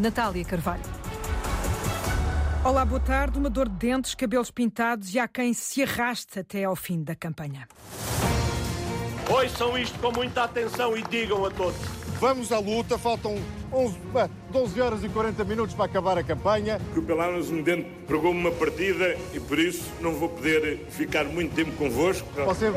Natália Carvalho. Olá, boa tarde. Uma dor de dentes, cabelos pintados e há quem se arraste até ao fim da campanha. Ouçam isto com muita atenção e digam a todos. Vamos à luta, faltam 11, 12 horas e 40 minutos para acabar a campanha. O Pelános um dente pregou-me uma partida e por isso não vou poder ficar muito tempo convosco. Você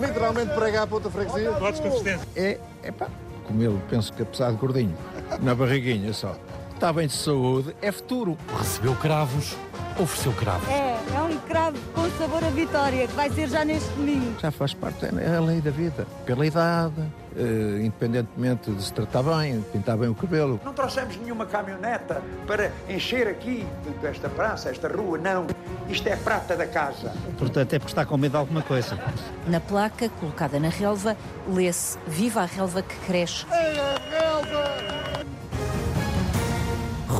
literalmente pregar para outra freguesia? Votos consistência. É, é pá, comê-lo, penso que apesar de gordinho, na barriguinha só. Está bem de saúde, é futuro. Recebeu cravos, ofereceu cravos. É, é um cravo com sabor a vitória, que vai ser já neste domingo. Já faz parte, é a lei da vida. Pela idade, eh, independentemente de se tratar bem, pintar bem o cabelo. Não trouxemos nenhuma caminhoneta para encher aqui esta praça, esta rua, não. Isto é prata da casa. Portanto, é porque está com medo de alguma coisa. Na placa, colocada na relva, lê-se Viva a relva que cresce.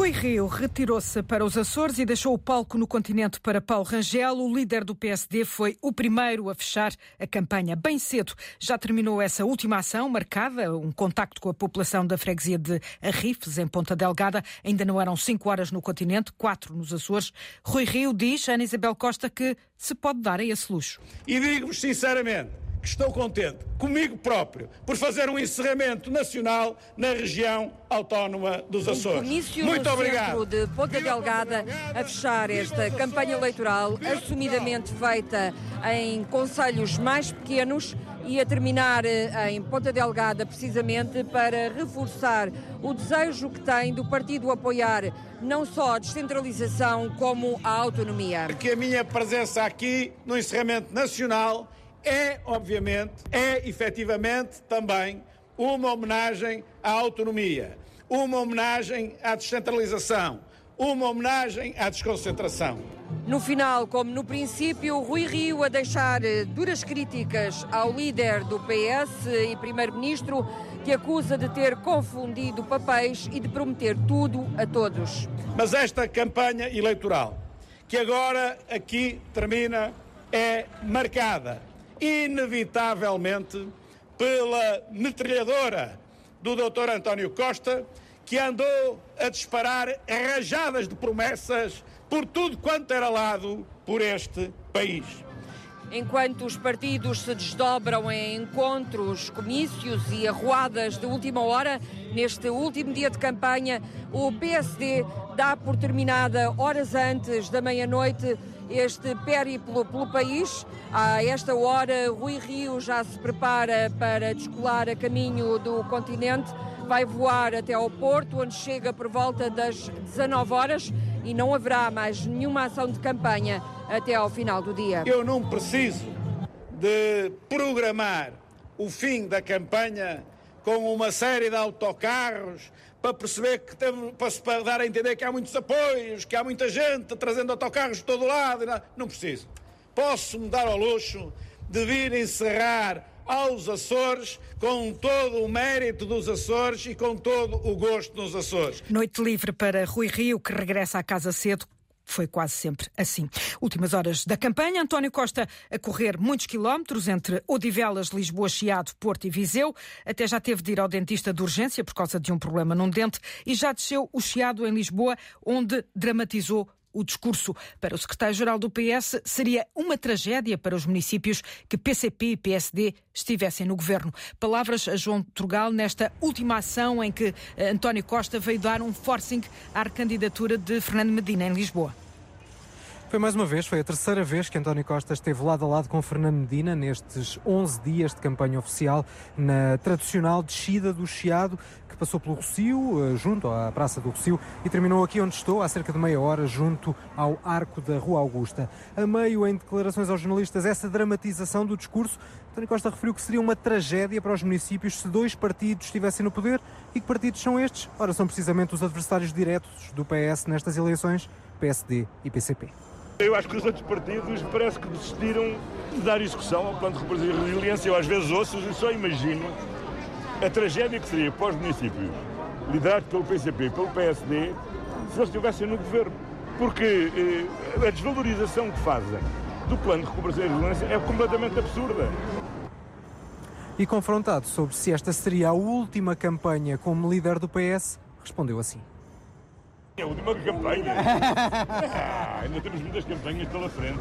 Rui Rio retirou-se para os Açores e deixou o palco no continente para Paulo Rangel. O líder do PSD foi o primeiro a fechar a campanha bem cedo. Já terminou essa última ação marcada, um contacto com a população da freguesia de Arrifes, em Ponta Delgada. Ainda não eram cinco horas no continente, quatro nos Açores. Rui Rio diz a Ana Isabel Costa que se pode dar a esse luxo. E digo-vos sinceramente que estou contente comigo próprio por fazer um encerramento nacional na região autónoma dos Açores. Comício Muito obrigado. de Ponta Delgada a fechar esta campanha eleitoral assumidamente feita em conselhos mais pequenos e a terminar eh, em Ponta Delgada precisamente para reforçar o desejo que tem do partido apoiar não só a descentralização como a autonomia. Que a minha presença aqui no encerramento nacional é, obviamente, é efetivamente também uma homenagem à autonomia, uma homenagem à descentralização, uma homenagem à desconcentração. No final, como no princípio, Rui Rio a deixar eh, duras críticas ao líder do PS e primeiro-ministro, que acusa de ter confundido papéis e de prometer tudo a todos. Mas esta campanha eleitoral, que agora aqui termina, é marcada inevitavelmente pela metralhadora do Dr. António Costa, que andou a disparar rajadas de promessas por tudo quanto era lado por este país. Enquanto os partidos se desdobram em encontros, comícios e arruadas de última hora, neste último dia de campanha, o PSD dá por terminada horas antes da meia-noite este périplo pelo país. A esta hora, Rui Rio já se prepara para descolar a caminho do continente. Vai voar até ao Porto, onde chega por volta das 19 horas e não haverá mais nenhuma ação de campanha até ao final do dia. Eu não preciso de programar o fim da campanha com uma série de autocarros para perceber que temos, para dar a entender que há muitos apoios, que há muita gente trazendo autocarros de todo lado. Não, preciso. Posso me dar ao luxo de vir encerrar aos Açores com todo o mérito dos Açores e com todo o gosto dos Açores. Noite livre para Rui Rio, que regressa à casa cedo foi quase sempre assim. Últimas horas da campanha, António Costa a correr muitos quilómetros entre Odivelas, Lisboa, Chiado, Porto e Viseu. Até já teve de ir ao dentista de urgência por causa de um problema num dente e já desceu o Chiado em Lisboa, onde dramatizou o discurso para o secretário-geral do PS seria uma tragédia para os municípios que PCP e PSD estivessem no governo. Palavras a João Trugal nesta última ação em que eh, António Costa veio dar um forcing à candidatura de Fernando Medina em Lisboa. Foi mais uma vez, foi a terceira vez que António Costa esteve lado a lado com Fernando Medina nestes 11 dias de campanha oficial na tradicional descida do Chiado, passou pelo Rocio, eh, junto à Praça do Rocio, e terminou aqui onde estou, há cerca de meia hora, junto ao Arco da Rua Augusta. A meio, em declarações aos jornalistas, essa dramatização do discurso, António Costa referiu que seria uma tragédia para os municípios se dois partidos estivessem no poder. E que partidos são estes? Ora, são precisamente os adversários diretos do PS nestas eleições, PSD e PCP. Eu acho que os outros partidos parece que desistiram de dar execução ao plano de resiliência. Eu às vezes ouço e só imagino a tragédia que seria para os municípios, liderados pelo PCP e pelo PSD, se eles estivessem no governo. Porque eh, a desvalorização que fazem do plano de recuperação e resiliência é completamente absurda. E confrontado sobre se esta seria a última campanha como líder do PS, respondeu assim. É a última campanha. Ah, ainda temos muitas campanhas pela frente.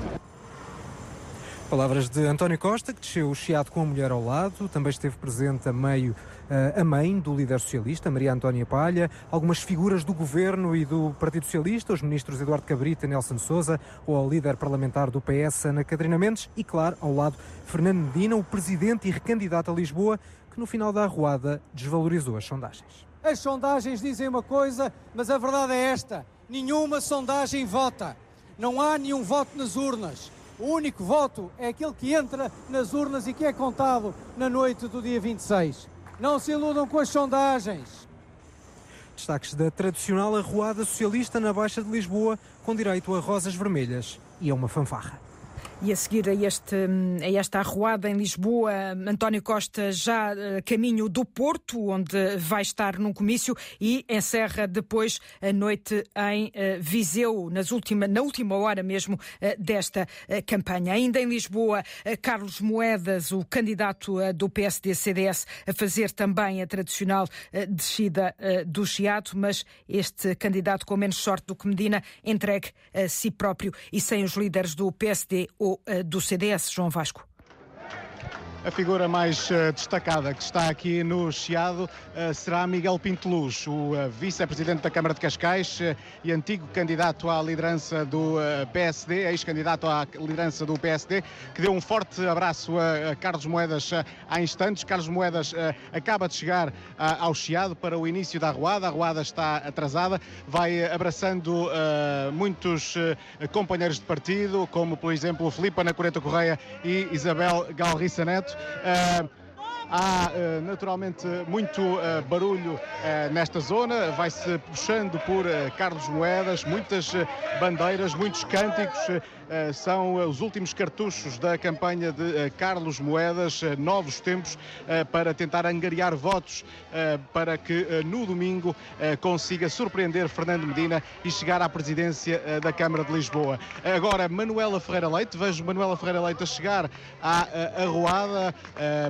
Palavras de António Costa, que desceu o chiado com a mulher ao lado. Também esteve presente a meio uh, a mãe do líder socialista, Maria Antónia Palha, algumas figuras do governo e do Partido Socialista, os ministros Eduardo Cabrita e Nelson Souza, ou ao líder parlamentar do PS, Ana Catarina Mendes, e, claro, ao lado, Fernando Medina, o presidente e recandidato a Lisboa, que no final da arruada desvalorizou as sondagens. As sondagens dizem uma coisa, mas a verdade é esta: nenhuma sondagem vota. Não há nenhum voto nas urnas. O único voto é aquele que entra nas urnas e que é contado na noite do dia 26. Não se iludam com as sondagens. Destaques da tradicional arruada socialista na Baixa de Lisboa, com direito a rosas vermelhas e a uma fanfarra. E a seguir a, este, a esta arruada em Lisboa, António Costa já uh, caminho do Porto, onde vai estar num comício e encerra depois a noite em uh, Viseu, nas última, na última hora mesmo uh, desta campanha. Ainda em Lisboa, Carlos Moedas, o candidato do PSD-CDS, a fazer também a tradicional descida do Chiado, mas este candidato com menos sorte do que Medina, entregue a si próprio e sem os líderes do PSD ou eh, do CDS, João Vasco. A figura mais uh, destacada que está aqui no Chiado uh, será Miguel Pinto Luz, o uh, vice-presidente da Câmara de Cascais e antigo candidato à liderança do PSD, ex-candidato à liderança do PSD, que deu um forte abraço a, Carlos Moedas há instantes. Carlos Moedas acaba de chegar ao Chiado para o início da arruada, a arruada está atrasada, vai abraçando muitos companheiros de partido, como por exemplo Filipe Ana Correia e Isabel Galriça Neto. Há uh, naturalmente muito uh, barulho nesta zona, vai-se puxando por Carlos Moedas, muitas bandeiras, muitos cânticos são eh, os últimos cartuchos da campanha de eh, Carlos Moedas, novos tempos, para tentar angariar votos para que no domingo consiga surpreender Fernando Medina e chegar à presidência da Câmara de Lisboa. Agora, Manuela Ferreira Leite, vejo Manuela Ferreira Leite a chegar à arruada.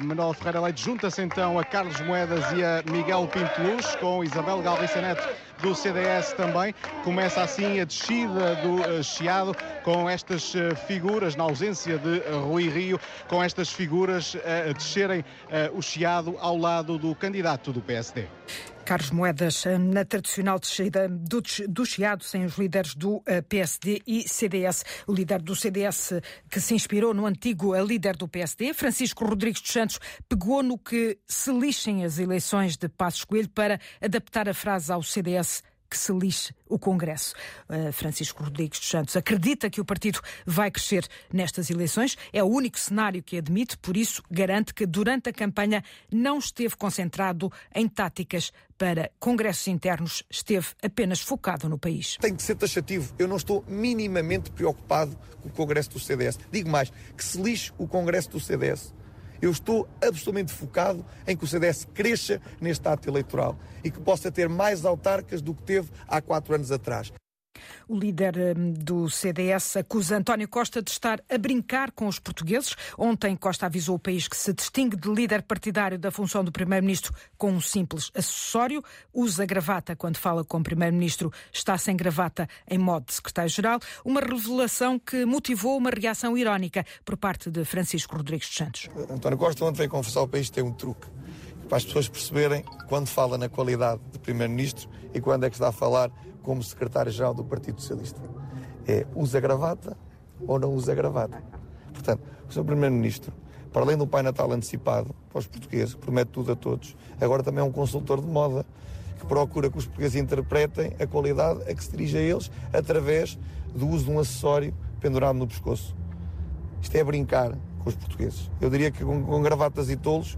Manuela Ferreira Leite junta-se então a Carlos Moedas e a Miguel Pinto Luz, com Isabel Galriça Neto do CDS também. Começa assim a descida do Chiado com esta estas eh, figuras, na ausência de eh, Rui Rio, com estas figuras eh, a descerem o Chiado ao lado do candidato do PSD. Carlos Moedas, na tradicional descida do, do Chiado, sem os líderes do PSD e CDS. O líder do CDS, que se inspirou no antigo líder do PSD, Francisco Rodrigues dos Santos, pegou no que se lixem as eleições de Passos Coelho para adaptar a frase ao CDS que se lixe o Congresso. Uh, Francisco Rodrigues dos Santos acredita que o partido vai crescer nestas eleições. É o único cenário que admite, por isso garante que durante a campanha não esteve concentrado em táticas para congressos internos, esteve apenas focado no país. Tem que ser taxativo. Eu não estou minimamente preocupado com o Congresso do CDS. Digo mais, que se lixe o Congresso do CDS. Eu estou absolutamente focado em que o CDS cresça neste ato eleitoral e que possa ter mais autarcas do que teve há quatro anos atrás. O líder hum, do CDS acusa António Costa de estar a brincar com os portugueses. Ontem, Costa avisou o país que se distingue de líder partidário da função do primeiro-ministro com um simples acessório. Usa gravata quando fala com o primeiro-ministro, está sem gravata em modo de secretário-geral. Uma revelação que motivou uma reação irónica por parte de Francisco Rodrigues dos Santos. António Costa ontem veio confessar ao país que tem um truque para as pessoas perceberem quando fala na qualidade de primeiro-ministro e quando é que está a falar como secretário-geral do Partido Socialista. É usa gravata ou não usa gravata. Portanto, o Sr. Primeiro-Ministro, para além do Pai Natal antecipado para os portugueses, promete tudo a todos, agora também é um consultor de moda que procura que os portugueses interpretem a qualidade a que se dirige a eles através do uso de um acessório pendurado no pescoço. Isto é brincar com os portugueses. Eu diria que com, com gravatas e tolos,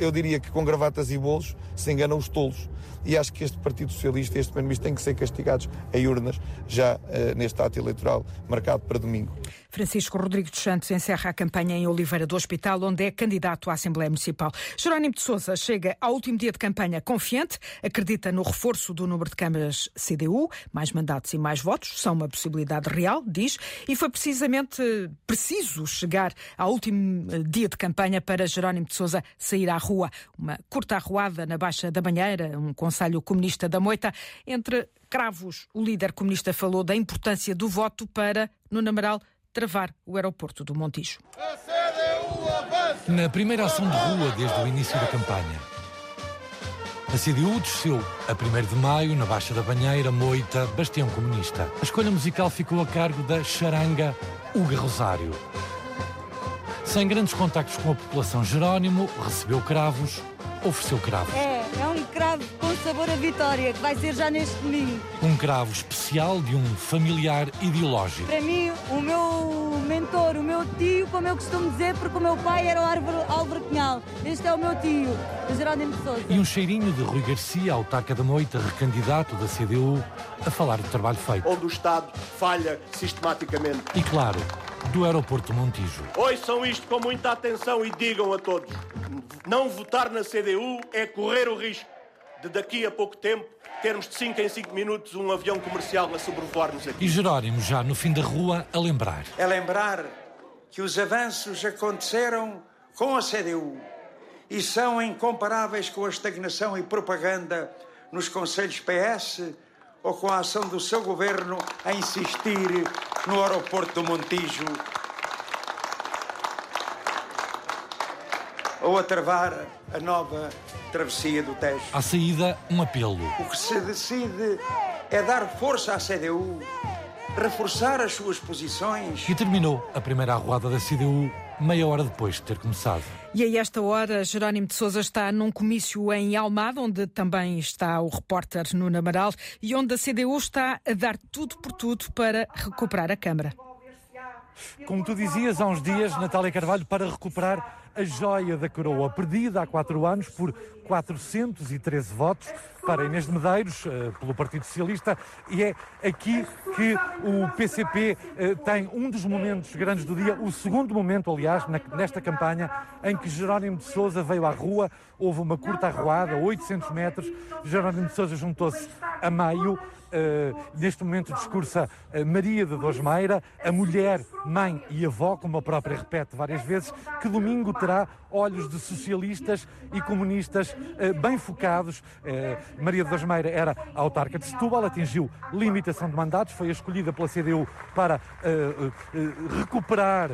eu diria que com gravatas e bolos se enganam os tolos e acho que este Partido Socialista este Primeiro-Ministro têm que ser castigados em urnas já uh, neste ato eleitoral marcado para domingo. Francisco Rodrigues dos Santos encerra a campanha em Oliveira do Hospital, onde é candidato à Assembleia Municipal. Jerónimo de Sousa chega ao último dia de campanha confiante, acredita no reforço do número de câmaras CDU, mais mandatos e mais votos, são uma possibilidade real, diz, e foi precisamente preciso chegar ao último eh, dia de campanha para Jerónimo de Sousa sair à rua. Uma curta arruada na Baixa da Banheira, um conselho comunista da Moita, entre cravos, o líder comunista falou da importância do voto para, no Amaral, travar o aeroporto do Montijo. Na primeira ação de rua desde o início da campanha, a CDU desceu a 1 de maio na Baixa da Banheira, Moita, Bastião Comunista. A escolha musical ficou a cargo da charanga Uga Rosário. Sem grandes contactos com a população, Jerónimo recebeu cravos, ofereceu cravos. É, é um cravo com sabor a vitória, que vai ser já neste domingo. Um cravo especial de um familiar ideológico. Para mim, o meu mentor, o meu tio, como eu costumo dizer, porque o meu pai era o Álvaro, Álvaro Cunhal. Este é o meu tio, o Jerónimo de Sousa. E um cheirinho de Rui Garcia, autarca da Moita, recandidato da CDU, a falar do trabalho feito. Onde o Estado falha sistematicamente. E claro, do aeroporto Montijo. Ouçam isto com muita atenção e digam a todos: não votar na CDU é correr o risco de daqui a pouco tempo termos de 5 em 5 minutos um avião comercial a sobrevoar-nos aqui. E Jerónimo já no fim da rua a lembrar. É lembrar que os avanços aconteceram com a CDU e são incomparáveis com a estagnação e propaganda nos conselhos PS ou com a ação do seu governo a insistir no aeroporto do Montijo ou a travar a nova travessia do Tejo. À saída, um apelo. O que se decide é dar força à CDU, reforçar as suas posições. E terminou a primeira arruada da CDU meia hora depois de ter começado. E a esta hora, Jerónimo de Sousa está num comício em Almada, onde também está o repórter Nuno Amaral e onde a CDU está a dar tudo por tudo para recuperar a Câmara. Como tu dizias há uns dias, Natália Carvalho, para recuperar a joia da coroa, perdida há quatro anos por 413 votos para Inês de Medeiros, eh, pelo Partido Socialista, e é aqui que o PCP eh, tem um dos momentos grandes do dia, o segundo momento, aliás, nesta campanha, em que Jerónimo de Sousa veio à rua, houve uma curta arruada, 800 metros, Jerónimo de Sousa juntou-se a meio, Uh, neste momento discursa Maria de Dosmeira, a mulher, mãe e avó, como a própria repete várias vezes, que domingo terá olhos de socialistas e comunistas uh, bem focados. Maria de Dosmeira era autarca de Setúbal, atingiu limitação de mandatos, foi escolhida pela CDU para recuperar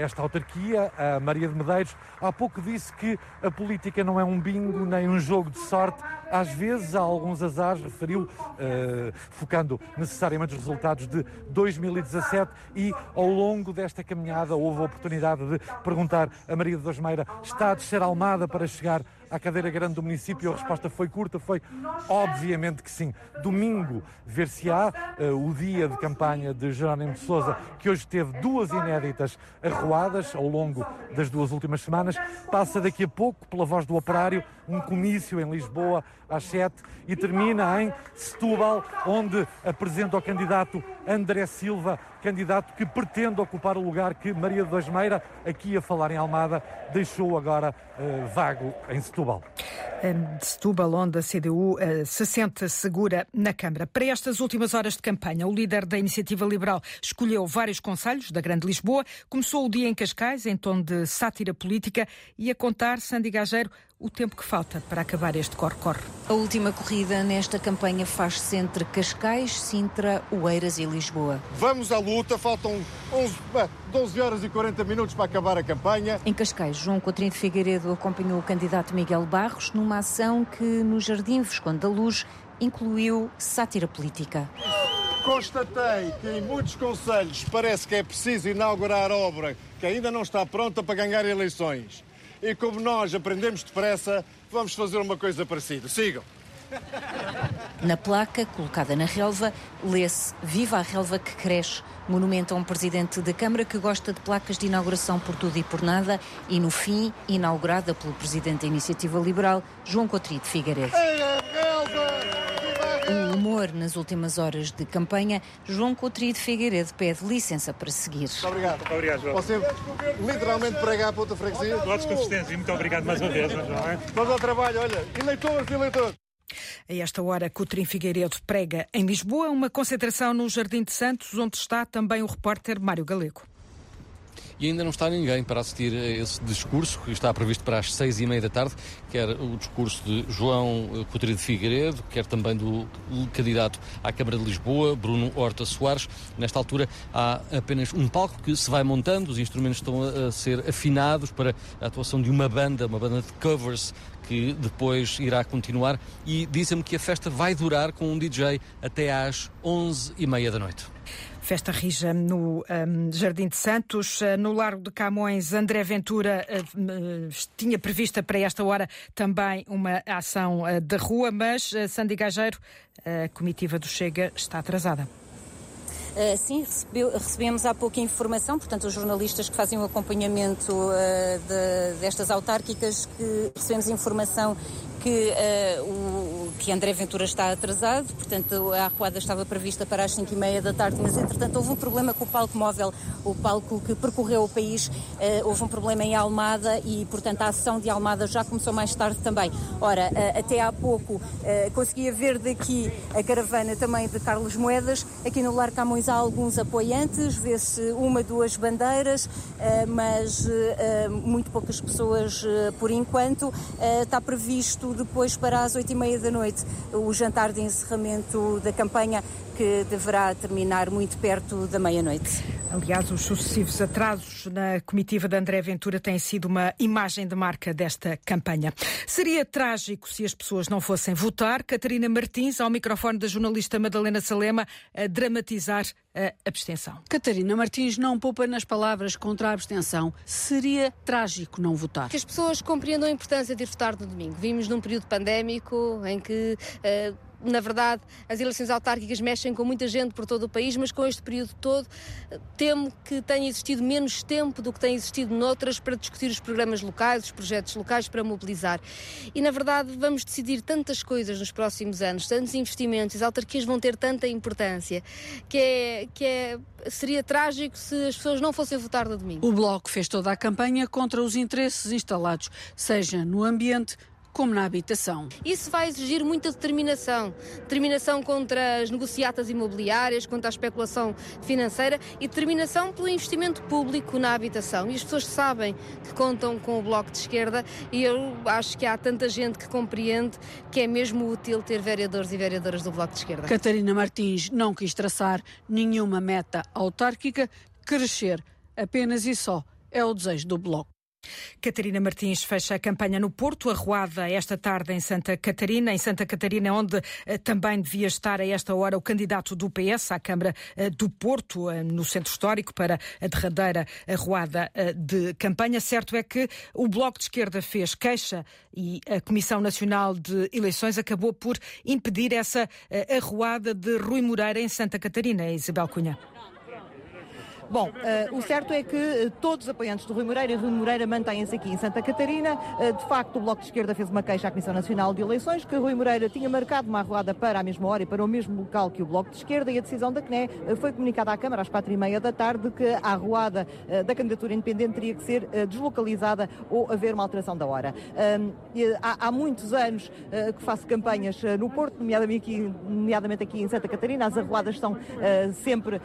esta autarquia. A Maria de Medeiros há pouco disse que a política não é um bingo nem um jogo de sorte, às vezes há alguns azares, referiu focando necessariamente os resultados de 2017 e ao longo desta caminhada houve a oportunidade de perguntar a Maria de Está a descer a Almada para chegar à cadeira grande do município? A resposta foi curta, foi obviamente que sim. Domingo ver-se-á uh, o dia de campanha de Jerónimo de Sousa, que hoje teve duas inéditas arruadas ao longo das duas últimas semanas. Passa daqui a pouco, pela voz do operário, um comício em Lisboa às sete e termina em Setúbal, onde apresenta o candidato André Silva, candidato que pretende ocupar o lugar que Maria de Dosmeira, aqui a falar em Almada, deixou agora uh, vago em Setúbal. De Setúbal, onde a CDU uh, eh, se sente segura na Câmara. Para estas últimas horas de campanha, o líder da Iniciativa Liberal escolheu vários conselhos da Grande Lisboa, começou o dia em Cascais, em tom de sátira política, e a contar, Sandy Gageiro, o tempo que falta para acabar este corre-corre. A última corrida nesta campanha faz-se entre Cascais, Sintra, Oeiras e Lisboa. Vamos à luta, faltam 11, 12 horas e 40 minutos para acabar a campanha. Em Cascais, João Coutinho de Figueiredo acompanhou o candidato Miguel Barros numa ação que no Jardim Visconde da Luz incluiu sátira política. Constatei que em muitos conselhos parece que é preciso inaugurar obra que ainda não está pronta para ganhar eleições e como nós aprendemos depressa, vamos fazer uma coisa parecida. Sigam. Na placa, colocada na relva, lê-se Viva a relva que cresce, monumento a um presidente da Câmara que gosta de placas de inauguração por tudo e por nada e, no fim, inaugurada pelo presidente da Iniciativa Liberal, João Coutrinho de Figueiredo. Humor nas últimas horas de campanha, João Coutrinho de Figueiredo pede licença para seguir. Muito obrigado. Muito obrigado, João. Você literalmente prega a ponta freguesia. Votos de consistência e muito obrigado mais uma vez, João. É? Vamos ao trabalho, olha, eleitores, eleitores. A esta hora, Coutrinho Figueiredo prega em Lisboa uma concentração no Jardim de Santos, onde está também o repórter Mário Galego e ainda não está ninguém para assistir a esse discurso que está previsto para as seis e meia da tarde, quer o discurso de João Coutinho de Figueiredo, quer também do candidato à Câmara de Lisboa, Bruno Horta Soares. Nesta altura há apenas um palco que se vai montando, os instrumentos estão a ser afinados para a atuação de uma banda, uma banda de covers que depois irá continuar e dizem-me que a festa vai durar com um DJ até às onze e meia da noite. Festa rija no um, Jardim de Santos, uh, no Largo de Camões. André Ventura uh, uh, tinha prevista para esta hora também uma ação de rua, mas Sandy Gageiro, a comitiva do Chega, está atrasada. Uh, sim, recebeu, recebemos há pouca informação, portanto, os jornalistas que fazem o acompanhamento uh, de, destas autárquicas, que recebemos informação que, uh, o, que André Ventura está atrasado, portanto a arruada estava prevista para as 5 e meia da tarde, mas entretanto houve um problema com o palco móvel, o palco que percorreu o país, uh, houve um problema em Almada e portanto a ação de Almada já começou mais tarde também. Ora, uh, até há pouco conseguia ver daqui a caravana também de Carlos Moedas, aqui no Lar Camões há alguns apoiantes, vê-se uma, duas bandeiras, mas muito poucas pessoas por enquanto. Está previsto depois para as oito e meia da noite o jantar de encerramento da campanha que deverá terminar muito perto da meia-noite. Aliás, os sucessivos atrasos na comitiva de André Ventura têm sido uma imagem de marca desta campanha. Seria trágico se as pessoas não fossem votar. Catarina Martins, ao microfone da jornalista Madalena Salema, a dramatizar a abstenção. Catarina Martins não poupa nas palavras contra a abstenção. Seria trágico não votar. Que as pessoas compreendam a importância de ir votar no domingo. Vimos num período pandémico em que uh, na verdade, as eleições autárquicas mexem com muita gente por todo o país, mas com este período todo temo que tenha existido menos tempo do que tem existido noutras para discutir os programas locais, os projetos locais para mobilizar. E, na verdade, vamos decidir tantas coisas nos próximos anos, tantos investimentos, as autarquias vão ter tanta importância, que, é, que é, seria trágico se as pessoas não fossem votar no domingo. O Bloco fez toda a campanha contra os interesses instalados, seja no ambiente, como na habitação. Isso vai exigir muita determinação. Determinação contra as negociatas imobiliárias, contra a especulação financeira e determinação pelo investimento público na habitação. E as pessoas sabem que contam com o Bloco de Esquerda e eu acho que há tanta gente que compreende que é mesmo útil ter vereadores e vereadoras do Bloco de Esquerda. Catarina Martins não quis traçar nenhuma meta autárquica, crescer apenas e só é o desejo do Bloco. Catarina Martins fecha a campanha no Porto, arruada esta tarde em Santa Catarina, em Santa Catarina, onde eh, também devia estar a esta hora o candidato do PS à Câmara eh, do Porto, eh, no Centro Histórico, para a derradeira arruada de campanha. Certo é que o Bloco de Esquerda fez queixa e a Comissão Nacional de Eleições acabou por impedir essa arruada de Rui Moreira em Santa Catarina. Isabel Cunha. Bom, uh, o certo é que uh, todos os apoiantes do Rui Moreira e Rui Moreira mantêm-se aqui em Santa Catarina. Uh, de facto, o Bloco de Esquerda fez uma queixa à Comissão Nacional de Eleições que Rui Moreira tinha marcado uma arruada para a mesma hora e para o mesmo local que o Bloco de Esquerda e a decisão da CNE foi comunicada à Câmara às quatro e meia da tarde que a arruada da candidatura independente teria que ser deslocalizada ou haver uma alteração da hora. Há, há muitos anos que faço campanhas no Porto, nomeadamente aqui, nomeadamente aqui em Santa Catarina. As arruadas são sempre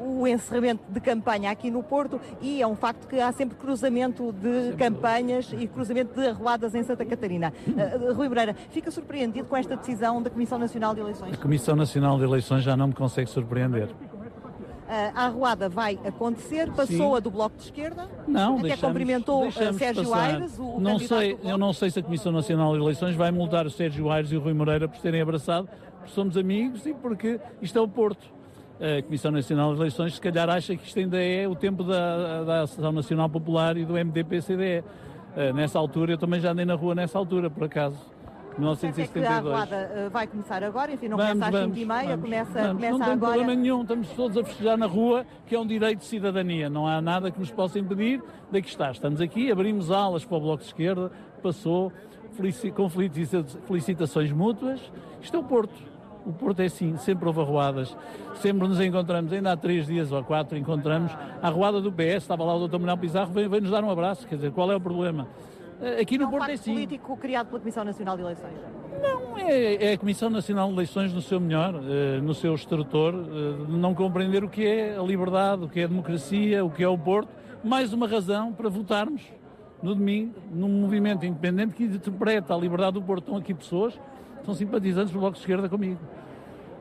o encerramento de campanha aqui no Porto e é um facto que há sempre cruzamento de campanhas e cruzamento de arruadas em Santa Catarina. Uh, Rui Moreira, fica surpreendido com esta decisão da Comissão Nacional de Eleições? A Comissão Nacional de Eleições já não me consegue surpreender. Uh, a arruada vai acontecer, passou Sim. a do Bloco de Esquerda, não, até deixamos, cumprimentou uh, Sérgio passar. Aires, o, o não sei, Eu não sei se a Comissão Nacional de Eleições vai multar o Sérgio Aires e o Rui Moreira por terem abraçado, porque somos amigos e porque isto é o Porto a Comissão Nacional de Eleições se calhar acha que isto ainda é o tempo da, da Associação Nacional Popular e do MDP-CDE. Uh, eh, nessa altura, eu também já andei na rua nessa altura, por acaso. 1972. É a arruada uh, vai começar agora, enfim, não vamos, começa às 5 e meia, vamos, começa, vamos. começa não agora. Não tem problema nenhum, estamos todos a festejar na rua, que é um direito de cidadania. Não há nada que nos possa impedir de aqui estar. Estamos aqui, abrimos alas para o Bloco de Esquerda, passou felicitações mútuas. Isto é o Porto O Porto é assim, sempre houve arruadas, sempre nos encontramos, ainda há três dias ou quatro encontramos. A arruada do PS, estava lá o Dr. Manuel Pizarro, veio, veio nos dar um abraço, quer dizer, qual é o problema? Eh, Aqui no É um Porto é assim. político criado pela Comissão Nacional de Eleições. É, é a Comissão Nacional de Eleições no seu melhor, eh, no seu extrator, eh, de não compreender o que é a liberdade, o que é a democracia, o que é o Porto. Mais uma razão para votarmos no domingo num movimento independente que interpreta a liberdade do Porto. Estão aqui pessoas são simpatizantes do Bloco de Esquerda comigo.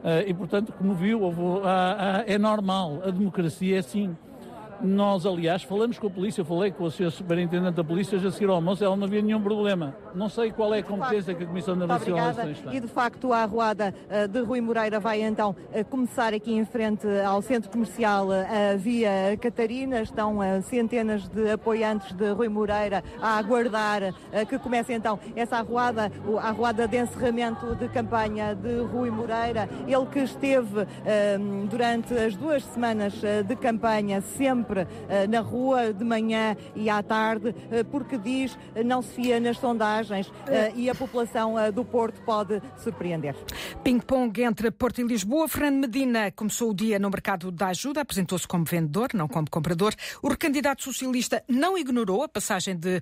Eh, E, portanto, como viu, houve- há- há- é normal, a democracia é assim. Nós, aliás, falamos com a polícia, eu falei com a senhora superintendente da polícia, já seguir ao almoço, ela não havia nenhum problema. Não sei qual é a competência que a Comissão Nacional. Eleições tem. E de facto a arruada eh, de Rui Moreira vai então eh, começar aqui em frente ao centro comercial eh, Via Catarina. Estão centenas de apoiantes de Rui Moreira a aguardar que comece então essa arruada, o- a arruada de encerramento de campanha de Rui Moreira. Ele que esteve durante as duas semanas de campanha sempre eh, na rua de manhã e à tarde, eh, porque diz eh, não se fia nas sondagens eh, e a população do Porto pode surpreender. Ping-pong entre Porto e Lisboa. Fernando Medina começou o dia no mercado da ajuda, apresentou-se como vendedor, não como comprador. O recandidato socialista não ignorou a passagem de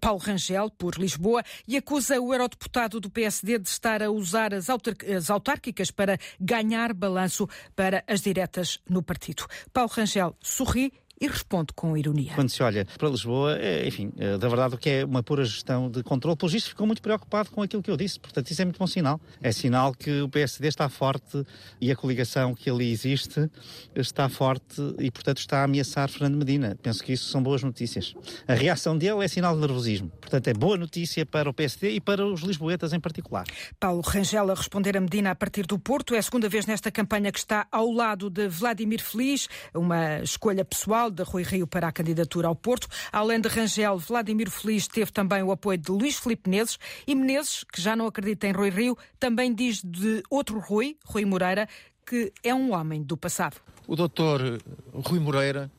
Paulo Rangel por Lisboa e acusa o eurodeputado do PSD de estar a usar as autárquicas para ganhar balanço para as diretas no partido. Paulo Rangel sorri e responde com ironia. Quando se olha para Lisboa, é, enfim, é, da verdade o que é uma pura gestão de controle, pelo visto ficou muito preocupado com aquilo que eu disse, portanto isso é muito bom sinal. É sinal que o PSD está forte e a coligação que ali existe está forte e, portanto, está a ameaçar Fernando Medina. Penso que isso são boas notícias. A reação dele é sinal de nervosismo, portanto é boa notícia para o PSD e para os lisboetas em particular. Paulo Rangel a responder a Medina a partir do Porto. É a segunda vez nesta campanha que está ao lado de Vladimir Feliz, uma escolha pessoal de Rui Rio para a candidatura ao Porto. Além de Rangel, Vladimir Feliz teve também o apoio de Luís Filipe Menezes e Menezes, que já não acredita em Rui Rio, também diz de outro Rui, Rui Moreira, que é um homem do passado. O doutor Rui Moreira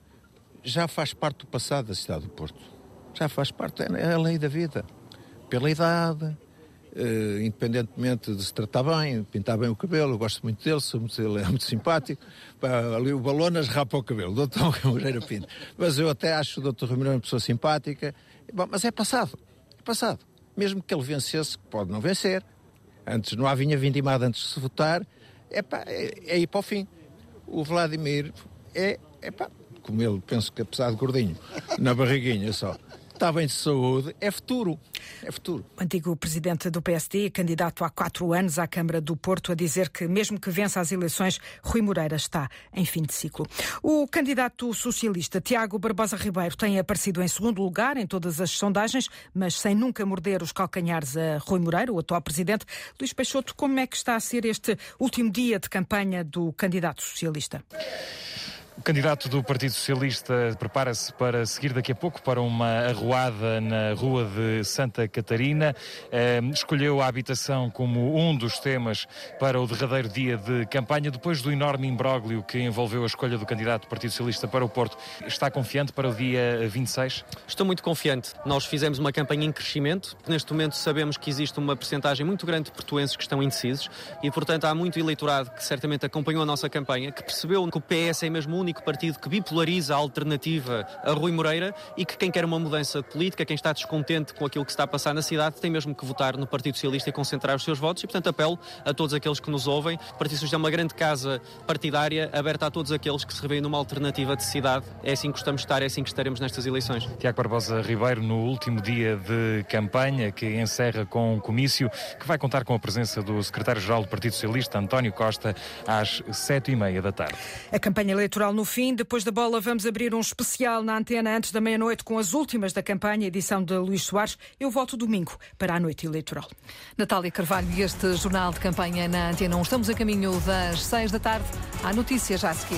já faz parte do passado da cidade do Porto. Já faz parte, é a lei da vida. Pela idade, eh, independentemente de se tratar bem, pintar bem o cabelo, eu gosto muito dele, sou muito, ele é muito simpático. Pá, ali o Balonas rapa o cabelo, o doutor Moreira pinta. Mas eu até acho o doutor Moreira uma pessoa simpática. Bom, mas é passado, é passado. Mesmo que ele vencesse, pode não vencer, antes não há vinha vindimada antes de se votar, é, pá, é, é ir para o fim. O Vladimir é, é pá, como ele, penso que apesar de gordinho, na barriguinha só, está bem de saúde, é futuro. É futuro. O antigo presidente do PSD, candidato há quatro anos à Câmara do Porto, a dizer que, mesmo que vença as eleições, Rui Moreira está em fim de ciclo. O candidato socialista Tiago Barbosa Ribeiro tem aparecido em segundo lugar em todas as sondagens, mas sem nunca morder os calcanhares a Rui Moreira, o atual presidente. Luís Peixoto, como é que está a ser este último dia de campanha do candidato socialista? O candidato do Partido Socialista prepara-se para seguir daqui a pouco para uma arruada na Rua de Santa Catarina. Eh, escolheu a habitação como um dos temas para o derradeiro dia de campanha, depois do enorme imbróglio que envolveu a escolha do candidato do Partido Socialista para o Porto. Está confiante para o dia 26? Estou muito confiante. Nós fizemos uma campanha em crescimento. Neste momento sabemos que existe uma percentagem muito grande de portuenses que estão indecisos e, portanto, há muito eleitorado que certamente acompanhou a nossa campanha, que percebeu que o PS é mesmo o único partido que bipolariza a alternativa a Rui Moreira e que quem quer uma mudança de política, quem está descontente com aquilo que está a passar na cidade, tem mesmo que votar no Partido Socialista e concentrar os seus votos. E, portanto, apelo a todos aqueles que nos ouvem. O Partido Socialista é uma grande casa partidária aberta a todos aqueles que se revêem numa alternativa de cidade. É assim que gostamos de estar, é assim que estaremos nestas eleições. Tiago Barbosa Ribeiro, no último dia de campanha, que encerra com um comício, que vai contar com a presença do secretário-geral do Partido Socialista, António Costa, às sete e meia da tarde. A campanha eleitoral no fim, depois da bola, vamos abrir um especial na antena antes da meia-noite com as últimas da campanha, edição de Luís Soares. Eu volto domingo para a noite eleitoral. Natália Carvalho e este jornal de campanha na Antena 1. Estamos a caminho das seis da tarde. Há notícias já a seguir.